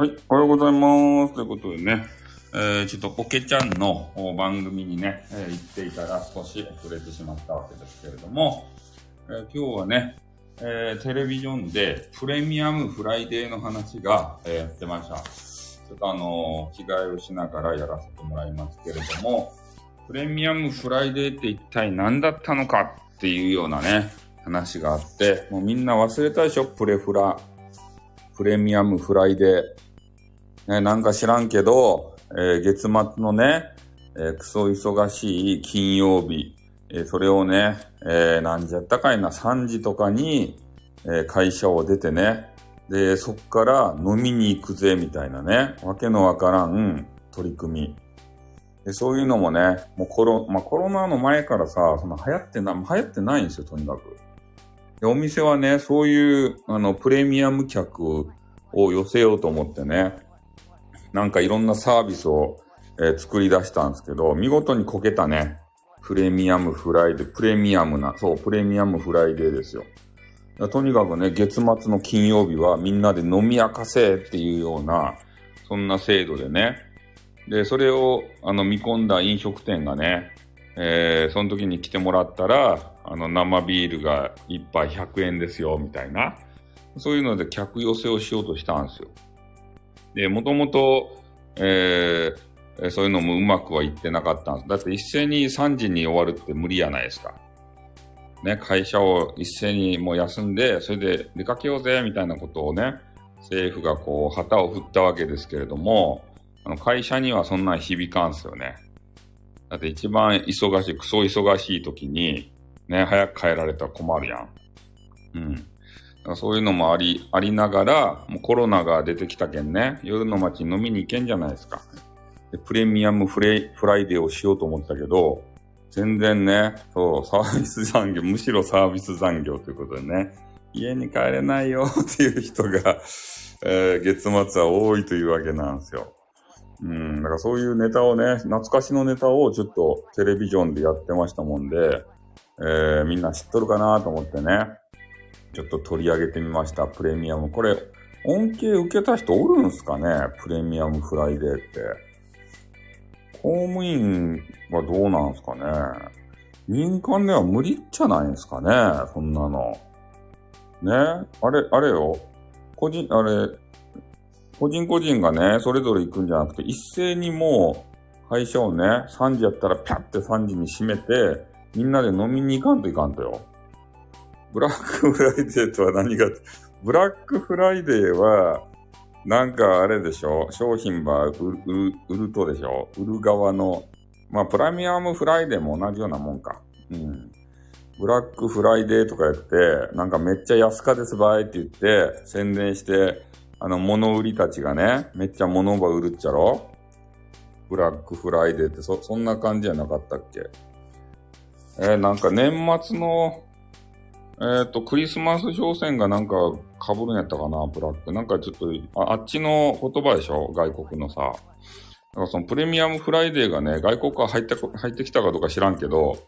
はい、おはようございます。ということでね、えー、ちょっとポケちゃんの番組にね、えー、行っていたら少し遅れてしまったわけですけれども、えー、今日はね、えー、テレビジョンでプレミアムフライデーの話が、え、やってました。ちょっとあの、着替えをしながらやらせてもらいますけれども、プレミアムフライデーって一体何だったのかっていうようなね、話があって、もうみんな忘れたでしょプレフラ。プレミアムフライデー。ね、なんか知らんけど、えー、月末のね、えー、クソ忙しい金曜日、えー、それをね、えー、何時やったかいな、3時とかに、えー、会社を出てね、で、そっから飲みに行くぜ、みたいなね、わけのわからん取り組み。でそういうのもね、もうコロ、まあ、コロナの前からさ、その流行ってな、流行ってないんですよ、とにかく。で、お店はね、そういう、あの、プレミアム客を寄せようと思ってね、なんかいろんなサービスを、えー、作り出したんですけど、見事にこけたね。プレミアムフライデー、プレミアムな、そう、プレミアムフライデーですよ。とにかくね、月末の金曜日はみんなで飲み明かせっていうような、そんな制度でね。で、それを、あの、見込んだ飲食店がね、えー、その時に来てもらったら、あの、生ビールが1杯100円ですよ、みたいな。そういうので客寄せをしようとしたんですよ。で、もともと、えー、そういうのもうまくはいってなかったんです。だって一斉に3時に終わるって無理やないですか。ね、会社を一斉にもう休んで、それで出かけようぜ、みたいなことをね、政府がこう、旗を振ったわけですけれども、あの会社にはそんな響かんすよね。だって一番忙しい、クソ忙しい時に、ね、早く帰られたら困るやん。うん。そういうのもあり、ありながら、もうコロナが出てきたけんね、夜の街飲みに行けんじゃないですか。でプレミアムフレフライデーをしようと思ったけど、全然ね、そう、サービス残業、むしろサービス残業ということでね、家に帰れないよ っていう人が、えー、月末は多いというわけなんですよ。うん、だからそういうネタをね、懐かしのネタをちょっとテレビジョンでやってましたもんで、えー、みんな知っとるかなと思ってね、ちょっと取り上げてみました。プレミアム。これ、恩恵受けた人おるんすかね？プレミアムフライデーって。公務員はどうなんすかね？民間では無理じゃないんすかね？そんなの。ね？あれ、あれよ。個人、あれ、個人個人がね、それぞれ行くんじゃなくて、一斉にもう、会社をね、3時やったらピャって3時に閉めて、みんなで飲みに行かんといかんとよ。ブラックフライデーとは何か、ブラックフライデーは、なんかあれでしょ？商品は売る売るとでしょ？売る側の。まあ、プレミアムフライデーも同じようなもんか。うん。ブラックフライデーとかやって、なんかめっちゃ安価ですばいって言って、宣伝して、あの、物売りたちがね、めっちゃ物ば売るっちゃろ？ブラックフライデーってそ、そんな感じじゃなかったっけ？えー、なんか年末のえっ、と、クリスマス商戦がなんか被るんやったかな、ブラック。なんかちょっと、ああっちの言葉でしょ外国のさ。だかそのプレミアムフライデーがね、外国から入って入ってきたかどうか知らんけど、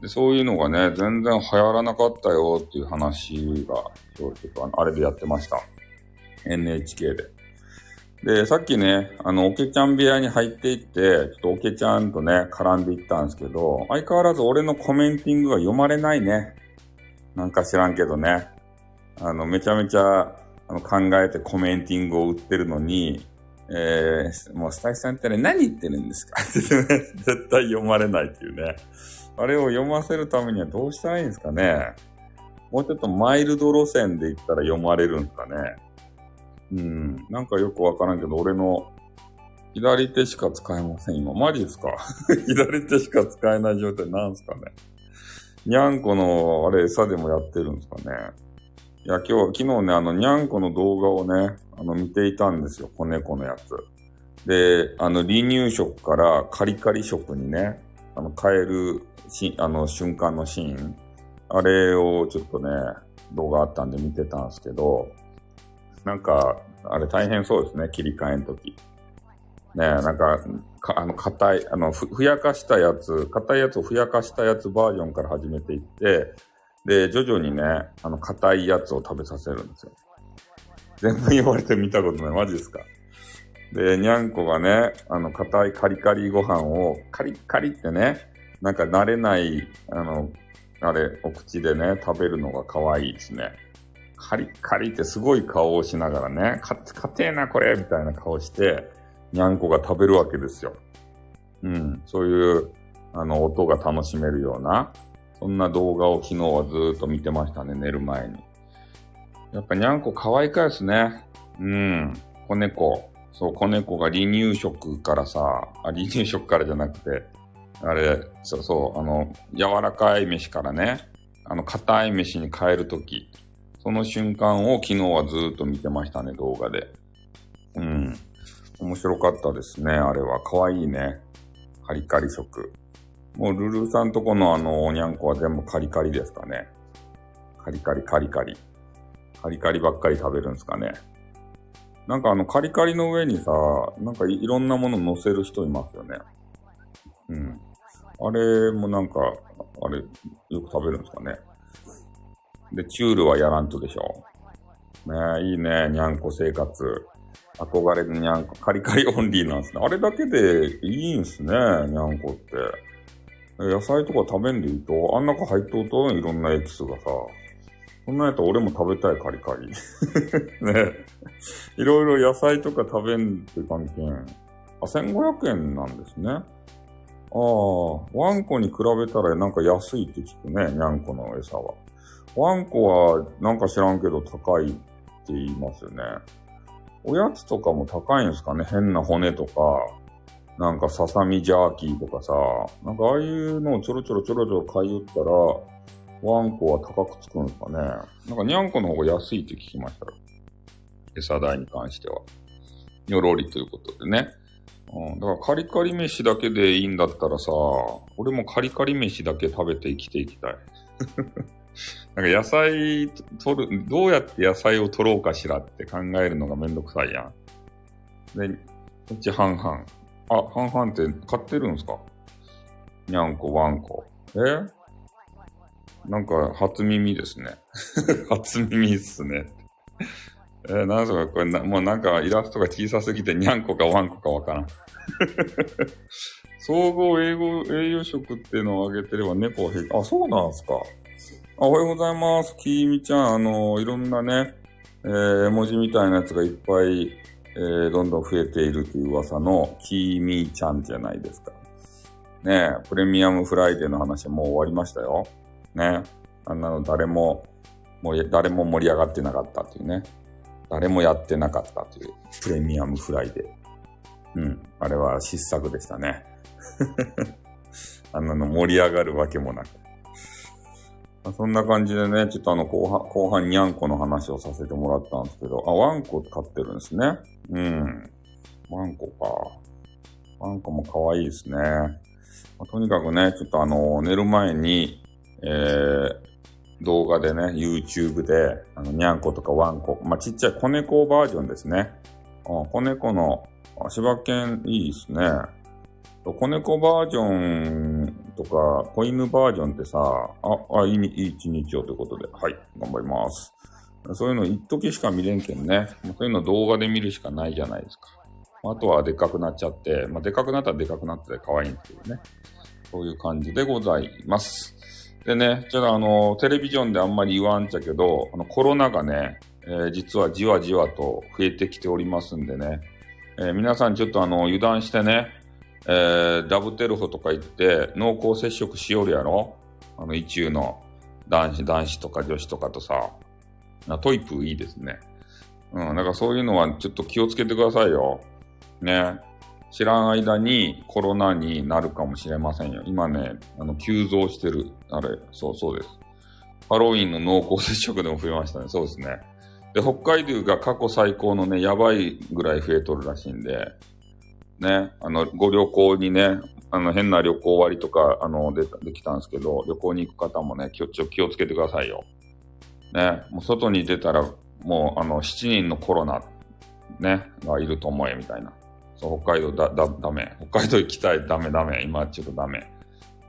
でそういうのがね、全然流行らなかったよっていう話が、ちょっとあれでやってました。NHK で。で、さっきね、あの、オケちゃん部屋に入っていって、ちょっとオケちゃんとね、絡んでいったんですけど、相変わらず俺のコメンティングが読まれないね。なんか知らんけどね。あの、めちゃめちゃあの考えてコメンティングを売ってるのに、えー、もうスタイフさんってね、何言ってるんですか？絶対読まれないっていうね。あれを読ませるためにはどうしたらいいんですかね？もうちょっとマイルド路線で言ったら読まれるんですかね？うん。なんかよくわからんけど、俺の左手しか使えません、今。マジですか？左手しか使えない状態なんすかね？にゃんこの、あれ、餌でもやってるんですかね。いや、今日、昨日ね、あの、にゃんこの動画をね、あの、見ていたんですよ。子猫のやつ。で、あの、離乳食からカリカリ食にね、あの、変えるし、あの、瞬間のシーン。あれをちょっとね、動画あったんで見てたんですけど、なんか、あれ大変そうですね、切り替えんとき。ねなんか、かあの、硬い、あのふ、ふやかしたやつ、硬いやつをふやかしたやつバージョンから始めていって、で、徐々にね、あの、硬いやつを食べさせるんですよ。全部言われて見たことない。マジですか？で、にゃんこがね、あの、硬いカリカリご飯を、カリカリってね、なんか慣れない、あの、あれ、お口でね、食べるのが可愛いですね。カリカリってすごい顔をしながらね、か、硬えなこれみたいな顔して、にゃんこが食べるわけですよ。うん、そういう、あの、音が楽しめるような、そんな動画を昨日はずっと見てましたね、寝る前に。やっぱにゃんこ可愛いかですね。うん、子猫。そう、子猫が離乳食からさ、あ、離乳食からじゃなくて、あれ、そうそう、あの、柔らかい飯からね、あの、硬い飯に変えるとき、その瞬間を昨日はずっと見てましたね、動画で。うん。面白かったですね、あれは。かわいいね。カリカリ食。もう、ルルさんとこのあの、おにゃんこは全部カリカリですかね。カリカリ、カリカリ。カリカリばっかり食べるんですかね。なんかあの、カリカリの上にさ、なんかいろんなもの乗せる人いますよね。うん。あれもなんか、あれ、よく食べるんですかね。で、チュールはやらんとでしょ。ね、いいね、にゃんこ生活。憧れるにゃんこ、カリカリオンリーなんですね。あれだけでいいんすね、にゃんこって。野菜とか食べんでいいと、あん中入っとうといろんなエキスがさ。そんなやったら俺も食べたい、カリカリ。ねいろいろ野菜とか食べんって関係あ、1500円なんですね。ああ、ワンコに比べたらなんか安いって聞くね、にゃんこの餌は。ワンコはなんか知らんけど高いって言いますよね。おやつとかも高いんですかね変な骨とか、なんかささみジャーキーとかさ、なんかああいうのをちょろちょろちょろちょろ買い売ったら、ワンコは高くつくんですかねなんかにゃんこの方が安いって聞きましたよ。餌代に関しては。よろりということでね。うん、だからカリカリ飯だけでいいんだったらさ、俺もカリカリ飯だけ食べて生きていきたい。なんか野菜取る、どうやって野菜を取ろうかしらって考えるのがめんどくさいやん。で、こっち半々。あ、半々って買ってるんですか？にゃんこ、ワンコ。え？なんか初耳ですね。初耳っすね。えー、なんすか？これな、もうなんかイラストが小さすぎてにゃんこかワンコかわからん。総合英語、栄養食っていうのをあげてれば猫は平気。あ、そうなんすか。おはようございます。きみちゃん、あの、いろんなね、えー、絵文字みたいなやつがいっぱい、えー、どんどん増えているという噂のきみちゃんじゃないですか。ねえ、プレミアムフライデーの話はもう終わりましたよ。ね。あんなの誰も、もう誰も盛り上がってなかったっていうね。誰もやってなかったというプレミアムフライデー。うん。あれは失策でしたね。あんなの盛り上がるわけもなく。そんな感じでね、ちょっとあの後半、後半にゃんこの話をさせてもらったんですけど、あ、ワンコ飼ってるんですね。うん。ワンコか。ワンコも可愛いですね。まあ、とにかくね、ちょっとあの、寝る前に、えー、動画でね、YouTube で、あの、にゃんことかワンコ、まあ、ちっちゃい子猫バージョンですね。あ子猫の柴犬いいですね。子猫バージョンとか、子犬バージョンってさ、あ、あ、いい、いい一日をということで、はい、頑張ります。そういうの一時しか見れんけんね。そういうの動画で見るしかないじゃないですか。あとはでかくなっちゃって、まあ、でかくなったらでかくなって可愛いんですけどね。そういう感じでございます。でね、ちょっとあの、テレビジョンであんまり言わんちゃけど、あの、コロナがね、えー、実はじわじわと増えてきておりますんでね、えー、皆さんちょっとあの、油断してね、えー、ダブテルホとか行って濃厚接触しよるやろ？あの、意中の男子、男子とか女子とかとさ、トイプいいですね。うん、だかそういうのはちょっと気をつけてくださいよ。ね。知らん間にコロナになるかもしれませんよ。今ね、あの、急増してる。あれ、そうそうです。ハロウィンの濃厚接触でも増えましたね。そうですね。で、北海道が過去最高のね、やばいぐらい増えとるらしいんで、ね、あの、ご旅行にね、あの、変な旅行割とか、あの、で、できたんですけど、旅行に行く方もね、気を、気をつけてくださいよ。ね、もう外に出たら、もう、あの、7人のコロナ、ね、がいると思え、みたいな。そう北海道だ、だ、ダメ。北海道行きたい、ダメ、ダメ。今ちょっとダメ。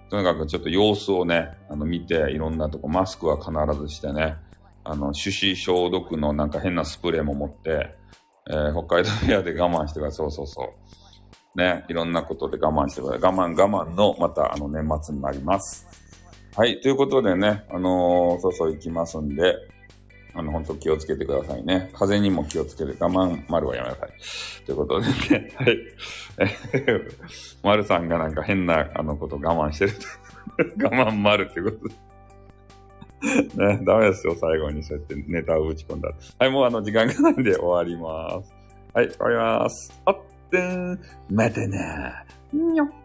とにかくちょっと様子をね、あの、見て、いろんなとこ、マスクは必ずしてね、あの、手指消毒のなんか変なスプレーも持って、えー、北海道部屋で我慢してください。そうそうそう。ね、いろんなことで我慢してください。我慢我慢の、またあの年末になります。はい、ということでね、あのー、そうそう行きますんで、あの、本当気をつけてくださいね。風にも気をつけて、我慢丸はやめなさい。ということでね、はい。丸さんがなんか変な、あの、こと我慢してると 我慢丸ってことで。ね、ダメですよ、最後にそうやってネタを打ち込んだ。はい、もうあの、時間がないんで終わります。はい、終わります。あってん、またな。にょっ。